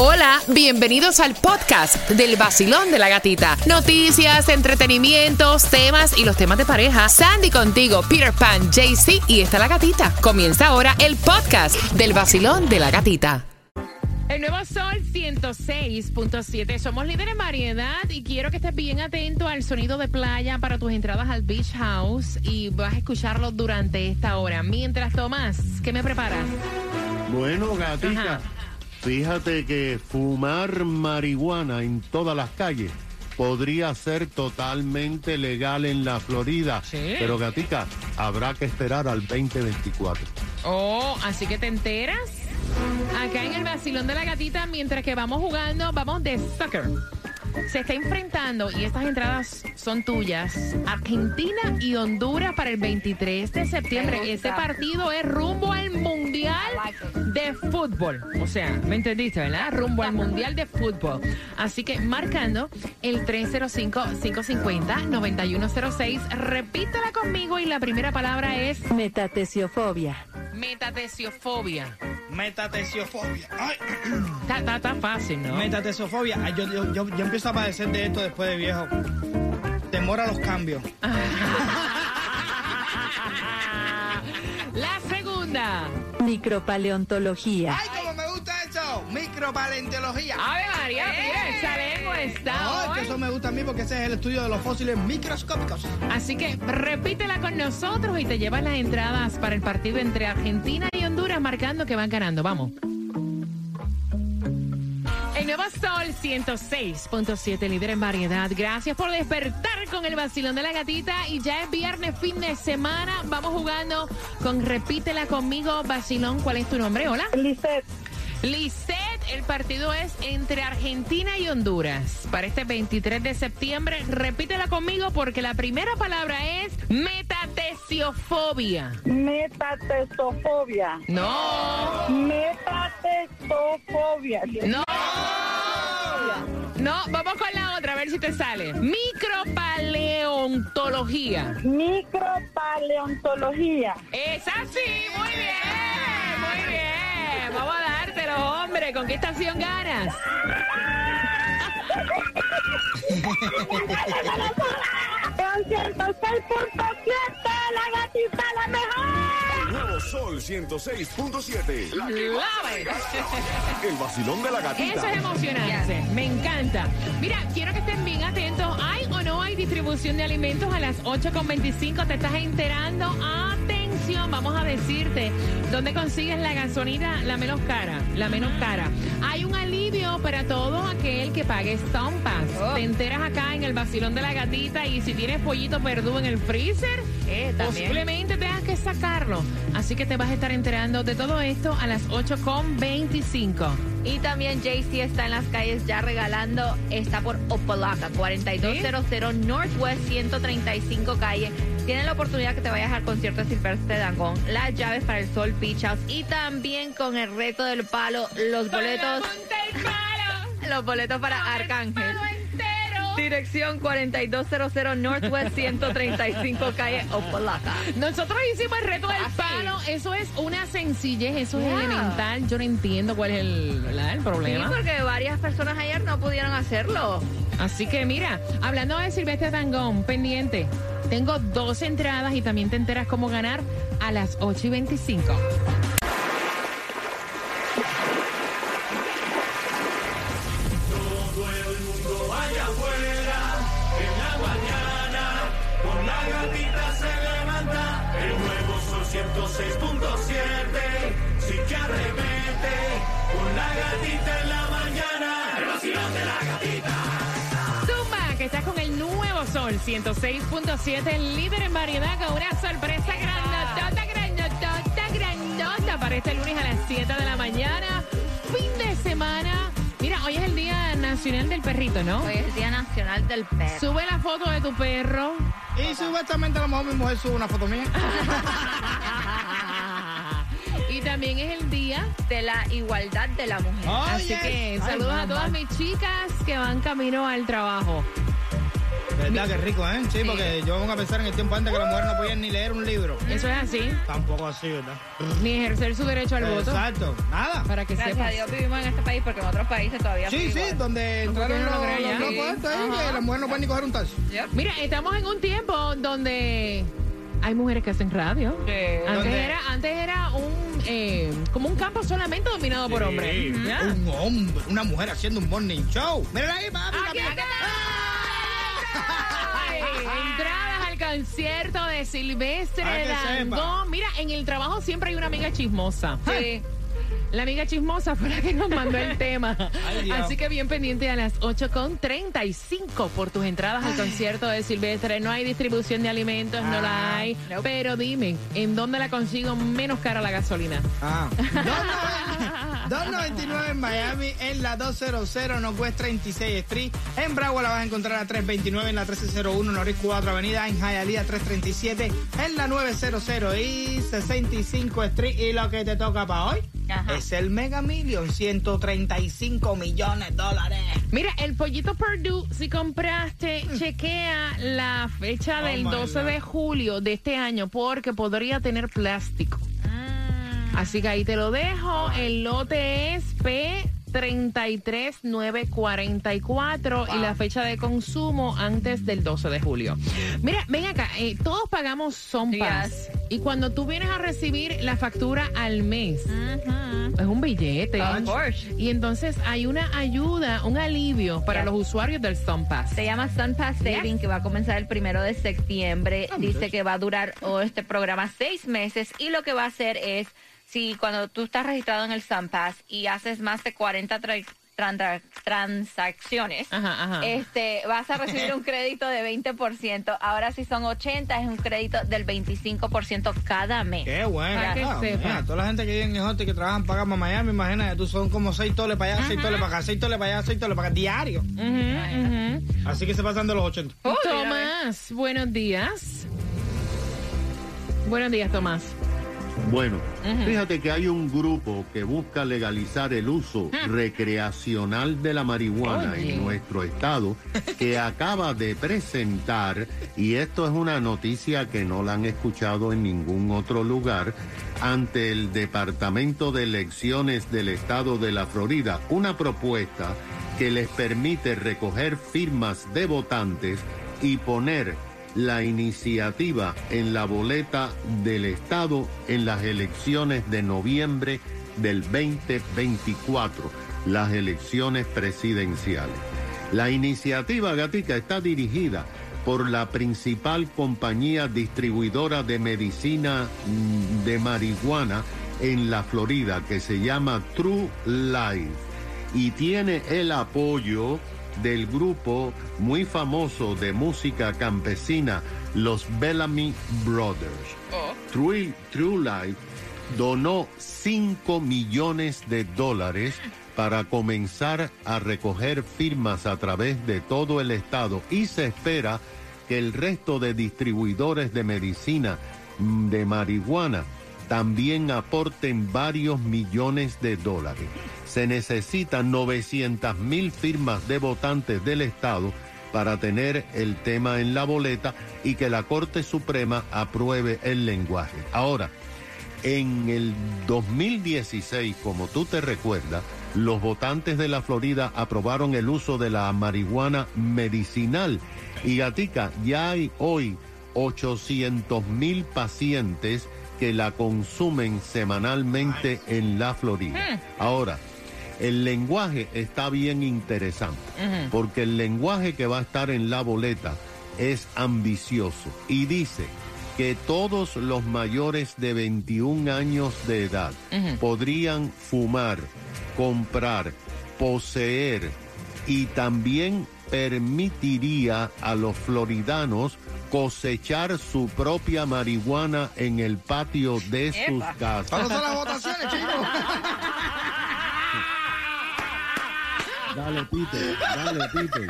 Hola, bienvenidos al podcast del vacilón de la gatita. Noticias, entretenimientos, temas y los temas de pareja. Sandy contigo, Peter Pan, JC y está la gatita. Comienza ahora el podcast del vacilón de la gatita. El nuevo Sol 106.7. Somos líderes en variedad y quiero que estés bien atento al sonido de playa para tus entradas al Beach House y vas a escucharlo durante esta hora. Mientras Tomás, ¿qué me preparas? Bueno, gatita, Ajá. Fíjate que fumar marihuana en todas las calles podría ser totalmente legal en la Florida. Sí. Pero, gatica, habrá que esperar al 2024. Oh, así que te enteras. Acá en el vacilón de la gatita, mientras que vamos jugando, vamos de soccer. Se está enfrentando, y estas entradas son tuyas, Argentina y Honduras para el 23 de septiembre. Ese partido es rumbo al Mundial de Fútbol. O sea, ¿me entendiste, verdad? Rumbo al Mundial de Fútbol. Así que marcando el 305-550-9106, repítela conmigo y la primera palabra es Metatesiofobia. metatesiofobia. Metatesiofobia. Ay, Está, está, está fácil, ¿no? metatesiofobia. Ay, yo, yo, yo, yo empiezo a padecer de esto después de viejo. Temor a los cambios. Micropaleontología. ¡Ay, cómo me gusta eso! Micropaleontología. Ave María, mira, esa lengua está No, es que eso me gusta a mí porque ese es el estudio de los fósiles microscópicos. Así que repítela con nosotros y te llevas las entradas para el partido entre Argentina y Honduras, marcando que van ganando. Vamos. Sol 106.7, líder en variedad. Gracias por despertar con el vacilón de la gatita. Y ya es viernes, fin de semana. Vamos jugando con Repítela conmigo, vacilón. ¿Cuál es tu nombre? Hola. Lisset, Lisset, el partido es entre Argentina y Honduras. Para este 23 de septiembre, repítela conmigo porque la primera palabra es metatesiofobia. metatestofobia, No, metatestofobia, no. No, vamos con la otra, a ver si te sale. Micropaleontología. micropaleontología, Es así, muy bien, muy bien. Vamos a dártelo, hombre. ¿Con qué estación ganas? con 106.7, la gatita la mejor. Nuevo Sol 106.7. La que más. El vacilón de la gatita. Eso es emocionante. Me encanta. Mira, quiero que estén bien atentos. ¿Hay o no hay distribución de alimentos a las 8.25? ¿Te estás enterando? Atención, vamos a decirte dónde consigues la gasolina la menos cara. La menos cara. Hay para todo aquel que pague Stone Pass. Te enteras acá en el vacilón de la gatita y si tienes pollito perdido en el freezer, posiblemente tengas que sacarlo. Así que te vas a estar enterando de todo esto a las 8.25. Y también JC está en las calles ya regalando, está por Opalaca, 4200 Northwest 135 calle. Tienen la oportunidad que te vayas al concierto de Silvestre Dangón, las llaves para el Sol Beach House y también con el reto del palo, los boletos, los boletos para Arcángel. Dirección 4200 Northwest 135 calle Opalaca. Nosotros hicimos el reto del sí. palo. Eso es una sencillez, eso es elemental. Yo no entiendo cuál es el, el Sí, problema. porque varias personas ayer no pudieron hacerlo. Así que mira, hablando de Silvestre Dangón, pendiente. Tengo dos entradas y también te enteras cómo ganar a las 8 y 25. Nuevo Sol 106.7, el líder en variedad con una sorpresa grandotota, grandotota, grandota para este lunes a las 7 de la mañana. Fin de semana. Mira, hoy es el Día Nacional del Perrito, ¿no? Hoy es el Día Nacional del Perro. Sube la foto de tu perro. Y supuestamente a lo mejor mi mujer sube una foto mía. Y también es el día. de la igualdad de la mujer. Oh, Así yes. que Ay, saludos a todas mis chicas que van camino al trabajo. ¿Verdad que rico, eh? Sí, porque yo vengo a pensar en el tiempo antes que las mujeres no podían ni leer un libro. Eso es así. Tampoco así, ¿verdad? Ni ejercer su derecho al voto. Exacto. Nada. Para que Gracias a sepas. Dios vivimos en este país porque en otros países todavía Sí, sí, igual. donde ¿Por qué entraron no lo los, crees ya? los locos estos ahí, que las mujeres no pueden ni coger un taxi. Yep. Mira, estamos en un tiempo donde hay mujeres que hacen radio. Sí. Antes ¿Dónde? era, antes era un eh, como un campo solamente dominado por hombres. Un hombre, una mujer haciendo un morning show. Mírala ahí, papi. Aquí está. Ay, Entradas al concierto de Silvestre sepa. Dangond. Mira, en el trabajo siempre hay una amiga chismosa. Sí. La amiga chismosa fue la que nos mandó el tema. Ay. Así que bien pendiente a las 8.35 por tus entradas al concierto de Silvestre. No hay distribución de alimentos, no la hay. Nope. Pero dime, ¿en dónde la consigo menos cara la gasolina? Ah. 299 en Miami, en la 200 Northwest 36 Street. En Broward la vas a encontrar a 329 en la 1301 Norris 4 Avenida. En Hialeah 337 en la 900 y 65 Street. Y lo que te toca para hoy Ajá. es el Mega Million, 135 millones de dólares. Mira, el pollito Purdue, si compraste, chequea la fecha Oh, del my 12 de God. julio de este año porque podría tener plástico. Así que ahí te lo dejo. El lote es P. 33944 y la fecha de consumo antes del 12 de julio. Mira, ven acá, eh, todos pagamos Sonpas Yes. y cuando tú vienes a recibir la factura al mes, es un billete. Of. Y entonces hay una ayuda, un alivio para los usuarios del SunPass. Se llama Sun Pass Saving, que va a comenzar el primero de septiembre. Dice que va a durar oh, este programa seis meses y lo que va a hacer es, si cuando tú estás registrado en el Sun Pass y haces más de 40 tra- tran- transacciones, Ajá, ajá. este, vas a recibir un crédito de 20%. Ahora si son 80 es un crédito del 25% cada mes. Qué bueno. Para que Ah, sepa. mira, toda la gente que vive en el hotel y que trabajan para acá, para Miami, imagínate, tú son como seis toles para allá, seis toles para acá, seis toles para allá, seis toles para acá, diario. Ujú, ujú. Así que se pasan de los 80. Uy, Tomás, buenos días. Buenos días, Tomás. Bueno, fíjate que hay un grupo que busca legalizar el uso recreacional de la marihuana Oye. en nuestro estado, que acaba de presentar, y esto es una noticia que no la han escuchado en ningún otro lugar, ante el Departamento de Elecciones del estado de la Florida, una propuesta que les permite recoger firmas de votantes y poner la iniciativa en la boleta del Estado en las elecciones de noviembre del 2024, las elecciones presidenciales. La iniciativa Gatica está dirigida por la principal compañía distribuidora de medicina mm, de marihuana en la Florida que se llama True Life y tiene el apoyo del grupo muy famoso de música campesina, los Bellamy Brothers. True, True Life donó 5 millones de dólares para comenzar a recoger firmas a través de todo el estado y se espera que el resto de distribuidores de medicina mm, de marihuana también aporten varios millones de dólares. Se necesitan 900 mil firmas de votantes del Estado para tener el tema en la boleta y que la Corte Suprema apruebe el lenguaje. Ahora, en el 2016, como tú te recuerdas, los votantes de la Florida aprobaron el uso de la marihuana medicinal. Y Gatica, ya hay hoy 800 mil pacientes que la consumen semanalmente en la Florida. Ahora, el lenguaje está bien interesante, porque el lenguaje que va a estar en la boleta es ambicioso y dice que todos los mayores de 21 años de edad podrían fumar, comprar, poseer y también permitiría a los floridanos cosechar su propia marihuana en el patio de sus Epa. ¿Cuándo casas. son las votaciones, chicos? Dale, Peter, dale, Peter.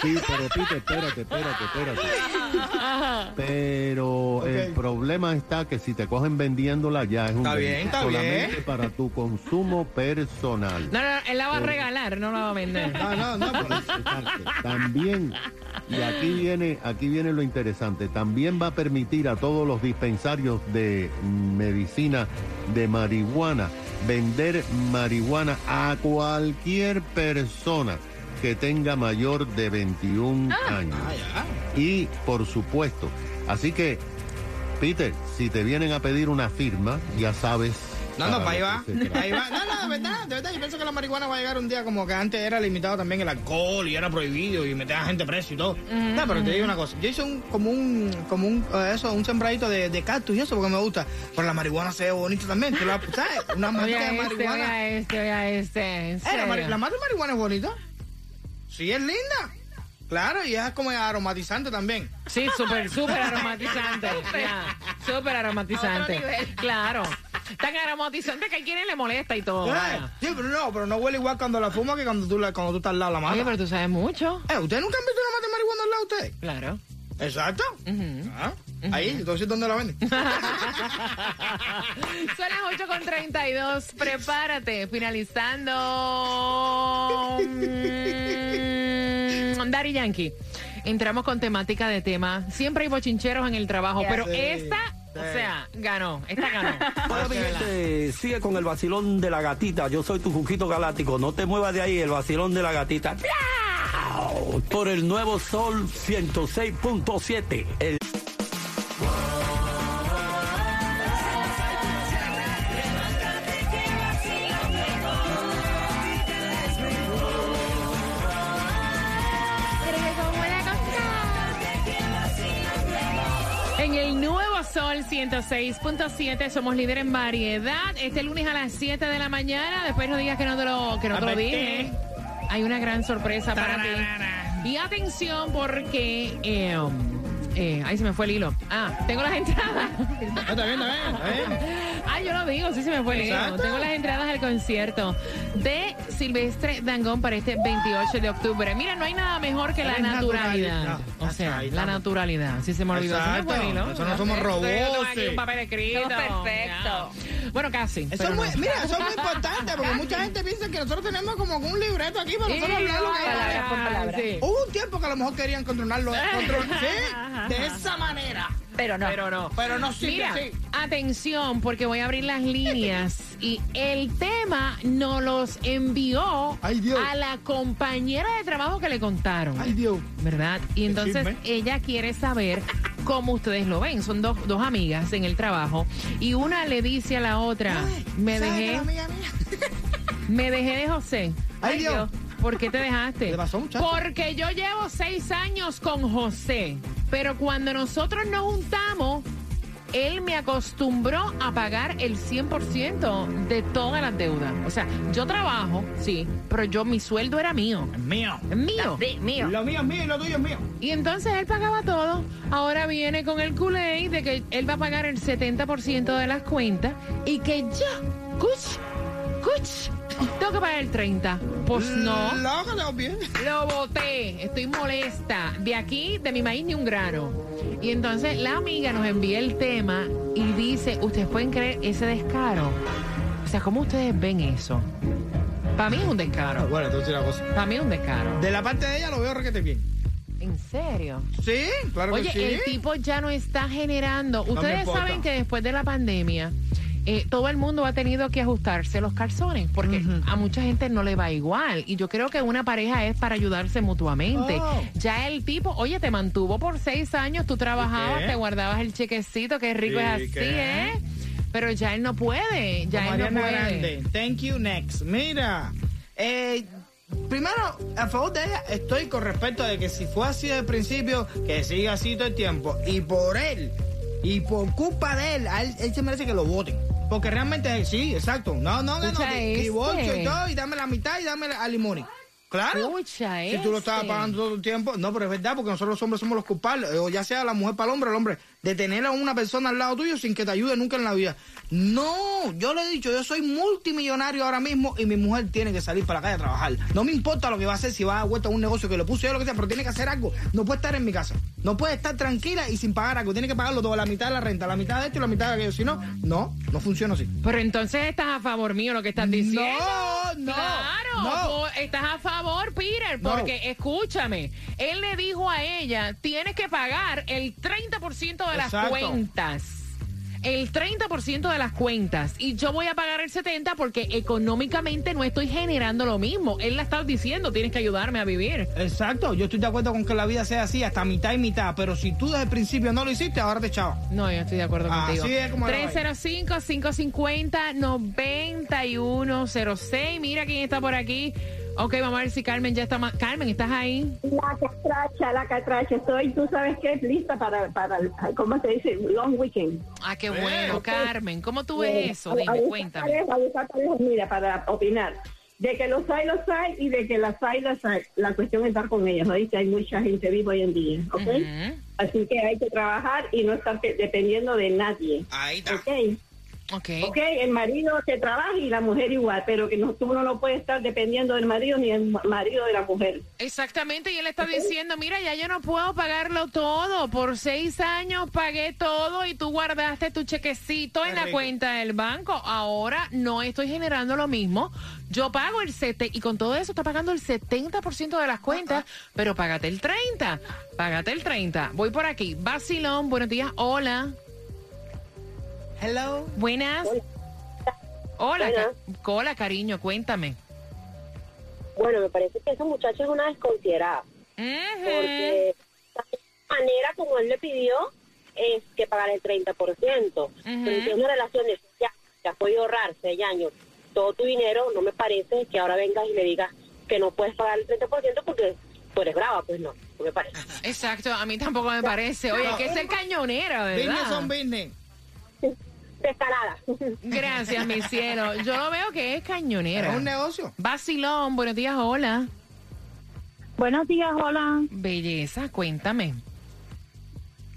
Sí, pero Peter, espérate, espérate, espérate. Pero el problema está que si te cogen vendiéndola ya es un Está bien, está solamente bien. para tu consumo personal. No, no, no, él la va a regalar, no la va a vender. No, no, no. También, y aquí viene, aquí viene lo interesante, también va a permitir a todos los dispensarios de medicina de marihuana vender marihuana a cualquier persona que tenga mayor de 21 años. Ah. Y por supuesto, así que, Peter, si te vienen a pedir una firma, ya sabes. No, no, para ahí va. Ahí. No, no, de verdad, de verdad. Yo pienso que la marihuana va a llegar un día como que antes era limitado también el alcohol y era prohibido y meter a gente preso y todo. No, pero te digo una cosa. Yo hice un, como un, como un, eh, eso, un sembradito de, de cactus y eso porque me gusta. Pero la marihuana se ve bonito también. ¿Tú la, ¿Sabes? Una Oye matica de este, oye marihuana. a este, oye a este. ¿en Eh, la, serio? la mata de marihuana es bonita. Sí, es linda. Claro, y es como aromatizante también. Sí, súper, súper aromatizante. ya, súper aromatizante. A otro nivel. Claro. Tan aromatizante que a quien le molesta y todo. Eh, vaya. sí, pero no, pero no huele igual cuando la fuma que cuando tú, la, cuando tú estás al lado de la mata. Oye, pero tú sabes mucho. Eh, ¿ustedes nunca han visto una mata de marihuana al lado de ustedes? Claro. Exacto. Ah, Ahí, entonces, ¿dónde la venden? Son las 8.32. Prepárate. Finalizando. Mm, Daddy Yankee. Entramos con temática de tema. Siempre hay bochincheros en el trabajo, pero Sí, esta, o sea, ganó. Esta ganó. Hola, mi gente. Sigue con el vacilón de la gatita. Yo soy tu juguito galáctico. No te muevas de ahí, el vacilón de la gatita. ¡Miau! Por el nuevo Sol 106.7. El Sol 106.7 somos líder en variedad. Este lunes a las 7 de la mañana. Después no digas que no te lo, que no te lo dije. Hay una gran sorpresa para ti. Y atención porque... eh, um, eh, ahí se me fue el hilo. Ah, tengo las entradas. Está bien, está bien, está bien. Yo lo digo, sí se me fue. Exacto. Tengo las entradas al concierto de Silvestre Dangón para este 28 de octubre. Mira, no hay nada mejor que la naturalidad. naturalidad. O sea, Ahí la naturalidad. Si se me olvidó. se me Exacto. fue el hilo. Eso no somos robots, aquí sí. un papel escrito. Somos. Ya. Bueno, casi. Eso es muy, no. mira, eso es muy importante porque mucha gente piensa que nosotros tenemos como un libreto aquí para nosotros hablar lo que Palabra por palabra. Sí. Hubo un tiempo que a lo mejor querían controlarlo, control- sí, de esa manera. Pero no. Pero no. Pero no sigue Mira, así. atención, porque voy a abrir las líneas y el tema nos los envió Ay, Dios. a la compañera de trabajo que le contaron. Ay, Dios. ¿Verdad? Y entonces ella quiere saber cómo ustedes lo ven. Son dos, dos amigas en el trabajo y una le dice a la otra, me ¿Sabes que dejé, la amiga mía? me dejé de José. Ay, Dios. ¿Por qué te dejaste? ¿Qué le pasó? Porque yo llevo seis años con José, pero cuando nosotros nos juntamos, él me acostumbró a pagar el 100% de todas las deudas. O sea, yo trabajo, sí, pero yo mi sueldo era mío. Es mío. Es mío. Sí, mío. Lo mío es mío y lo tuyo es mío. Y entonces él pagaba todo. Ahora viene con el culé de que él va a pagar el 70% de las cuentas y que yo, cuch, cuch, tengo que pagar el 30%. Pues no. Te bien. Lo voté, estoy molesta. De aquí, de mi maíz, ni un grano. Y entonces la amiga nos envía el tema y dice, ¿ustedes pueden creer ese descaro? O sea, ¿cómo ustedes ven eso? Para mí es un descaro. Bueno, entonces una cosa. Para mí es un descaro. De la parte de ella lo veo requete bien. ¿En serio? Sí, claro Oye, que sí. el tipo ya no está generando. Ustedes saben que después de la pandemia, eh, todo el mundo ha tenido que ajustarse los calzones porque a mucha gente no le va igual. Y yo creo que una pareja es para ayudarse mutuamente. Oh. Ya el tipo, oye, te mantuvo por seis años, tú trabajabas, te guardabas el chequecito, qué rico ¿Y es así, qué? ¿eh? Pero ya él no puede, ya él no puede. Grande. Thank you, next. Mira, eh, primero, a favor de ella, estoy con respecto de que si fue así desde el principio, que siga así todo el tiempo. Y por él, y por culpa de él, a él, él se merece que lo voten. Porque realmente, sí, exacto. No, no, no, no. Este. Divorcio y todo, y dame la mitad y dame a Limoni. Claro. Escucha Si tú lo estabas ese. pagando todo el tiempo. No, pero es verdad, porque nosotros los hombres somos los culpables. O ya sea la mujer para el hombre, el hombre. De tener a una persona al lado tuyo sin que te ayude nunca en la vida. No, yo le he dicho, yo soy multimillonario ahora mismo y mi mujer tiene que salir para la calle a trabajar. No me importa lo que va a hacer, si va a vuelta a un negocio que le puse yo, lo que sea, pero tiene que hacer algo. No puede estar en mi casa. No puede estar tranquila y sin pagar algo. Tiene que pagarlo todo, la mitad de la renta, la mitad de esto y la mitad de aquello. Si no, no, no funciona así. Pero entonces estás a favor mío lo que estás diciendo. No, no, Claro, no. estás a favor, Peter, No. porque escúchame, él le dijo a ella, tienes que pagar el 30% de las Exacto. cuentas. El 30% de las cuentas y yo voy a pagar el 70% porque económicamente no estoy generando lo mismo. Él la está diciendo, tienes que ayudarme a vivir. Exacto, yo estoy de acuerdo con que la vida sea así, hasta mitad y mitad, pero si tú desde el principio no lo hiciste, ahora te echaba. No, yo estoy de acuerdo Así contigo. es como la vaina. 305-550-9106. Mira quién está por aquí. Ok, vamos a ver si Carmen ya está más. Carmen, ¿estás ahí? La catracha, la catracha. Estoy, tú sabes qué, lista para, para, ¿cómo se dice? Long weekend. Ah, qué bueno, ok. Carmen. ¿Cómo tú Eh, ves eso? a- a Dime, buscar cuéntame. pareja, a buscar pareja, mira, para opinar. De que los hay, los hay, y de que las hay, las hay. La cuestión es estar con ellas, ¿no? Dice, hay mucha gente viva hoy en día, ¿ok? Ujú. Así que hay que trabajar y no estar pe- dependiendo de nadie, Ahí está. ¿ok? Ok. Ok, el marido que trabaja y la mujer igual, pero que no, tú no puedes estar dependiendo del marido ni el ma- marido de la mujer. Exactamente, y él está diciendo, mira, ya yo no puedo pagarlo todo. Por seis años pagué todo y tú guardaste tu chequecito en la cuenta del banco. Ahora no estoy generando lo mismo. Yo pago el 70, y con todo eso está pagando el 70% de las cuentas, pero págate el 30. Págate el 30. Voy por aquí. Basilón, buenos días. Hola. Hello. Buenas. Hola, Buenas. ca- hola, cariño, cuéntame. Bueno, me parece que esa muchacha es una desconsiderada, porque la manera como él le pidió es que pagara el 30%. Pero si es una relación de ya, has podido ahorrar seis años todo tu dinero, no me parece que ahora vengas y le digas que no puedes pagar el 30% porque tú eres brava, pues no, no me parece. Exacto, a mí tampoco me parece. Oye, que ser cañonera, Business ¿verdad? on business. Descarada. Gracias, mi cielo. Yo lo veo que es cañonera. Es un negocio. Vacilón, buenos días, hola. Buenos días, hola. Belleza, cuéntame.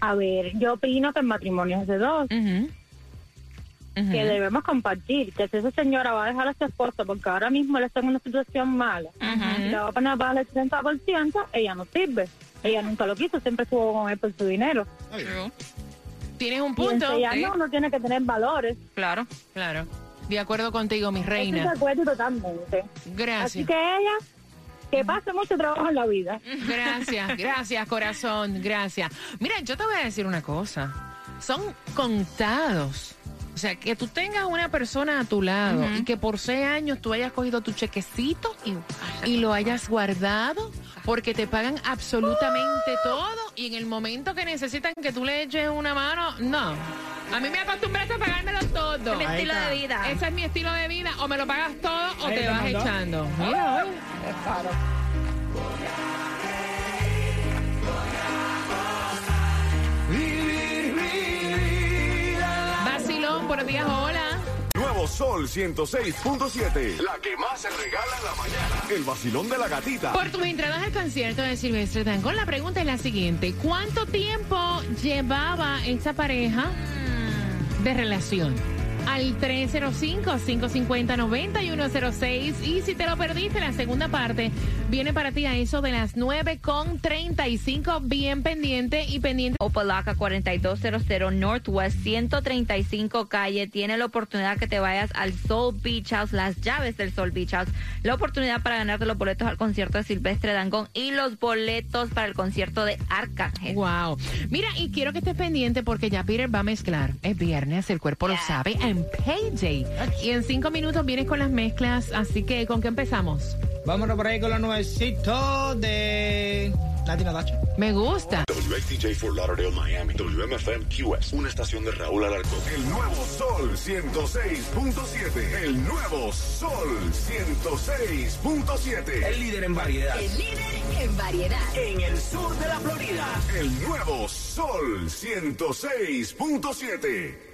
A ver, yo opino que el matrimonio es de dos. Ujú. que debemos compartir, que si esa señora va a dejar a su esposo porque ahora mismo él está en una situación mala, y le va a poner a pagar el 30%, ella no sirve. Ella nunca lo quiso, siempre estuvo con él por su dinero. Tienes un punto. enseñarnos Sí, uno tiene que tener valores. Claro, claro. De acuerdo contigo, mi Estoy de reina. acuerdo totalmente. Así Gracias. que ella, que pase mucho trabajo en la vida. Gracias, gracias, corazón, gracias. Mira, yo te voy a decir una cosa. Son contados. O sea, que tú tengas una persona a tu lado y que por seis años tú hayas cogido tu chequecito y, y lo hayas guardado porque te pagan absolutamente todo y en el momento que necesitan que tú le eches una mano, no. A mí me acostumbraste a pagármelo todo. Mi Ahí estilo de vida. Ese es mi estilo de vida. O me lo pagas todo o Ahí te vas mandó. echando. Mira, oye. Vacilón, buenos días, hola. Nuevo Sol 106.7. La que más se regala en la mañana. El vacilón de la gatita. Por tus entradas al concierto de Silvestre Dangond, la pregunta es la siguiente. ¿Cuánto tiempo llevaba esta pareja de relación? Al 305-550-9106. Y si te lo perdiste, la segunda parte viene para ti a eso de las 9 con 35. Bien pendiente y pendiente. Opalaca 4200 Northwest 135 calle. Tiene la oportunidad que te vayas al Soul Beach House, las llaves del Soul Beach House. La oportunidad para ganarte los boletos al concierto de Silvestre Dangón y los boletos para el concierto de Arcángel. Wow. Mira, y quiero que estés pendiente porque ya Peter va a mezclar. Es viernes, el cuerpo lo sabe, en Payday. Y en cinco minutos vienes con las mezclas, así que ¿con qué empezamos? Vámonos por ahí con los nuevecitos de Latina Dacha. Me gusta. WXTJ for Lauderdale, Miami. WMFM QS. Una estación de Raúl Alarcón. El nuevo Sol 106.7. El nuevo Sol 106.7. El líder en variedad. El líder en variedad. En el sur de la Florida. El nuevo Sol 106.7.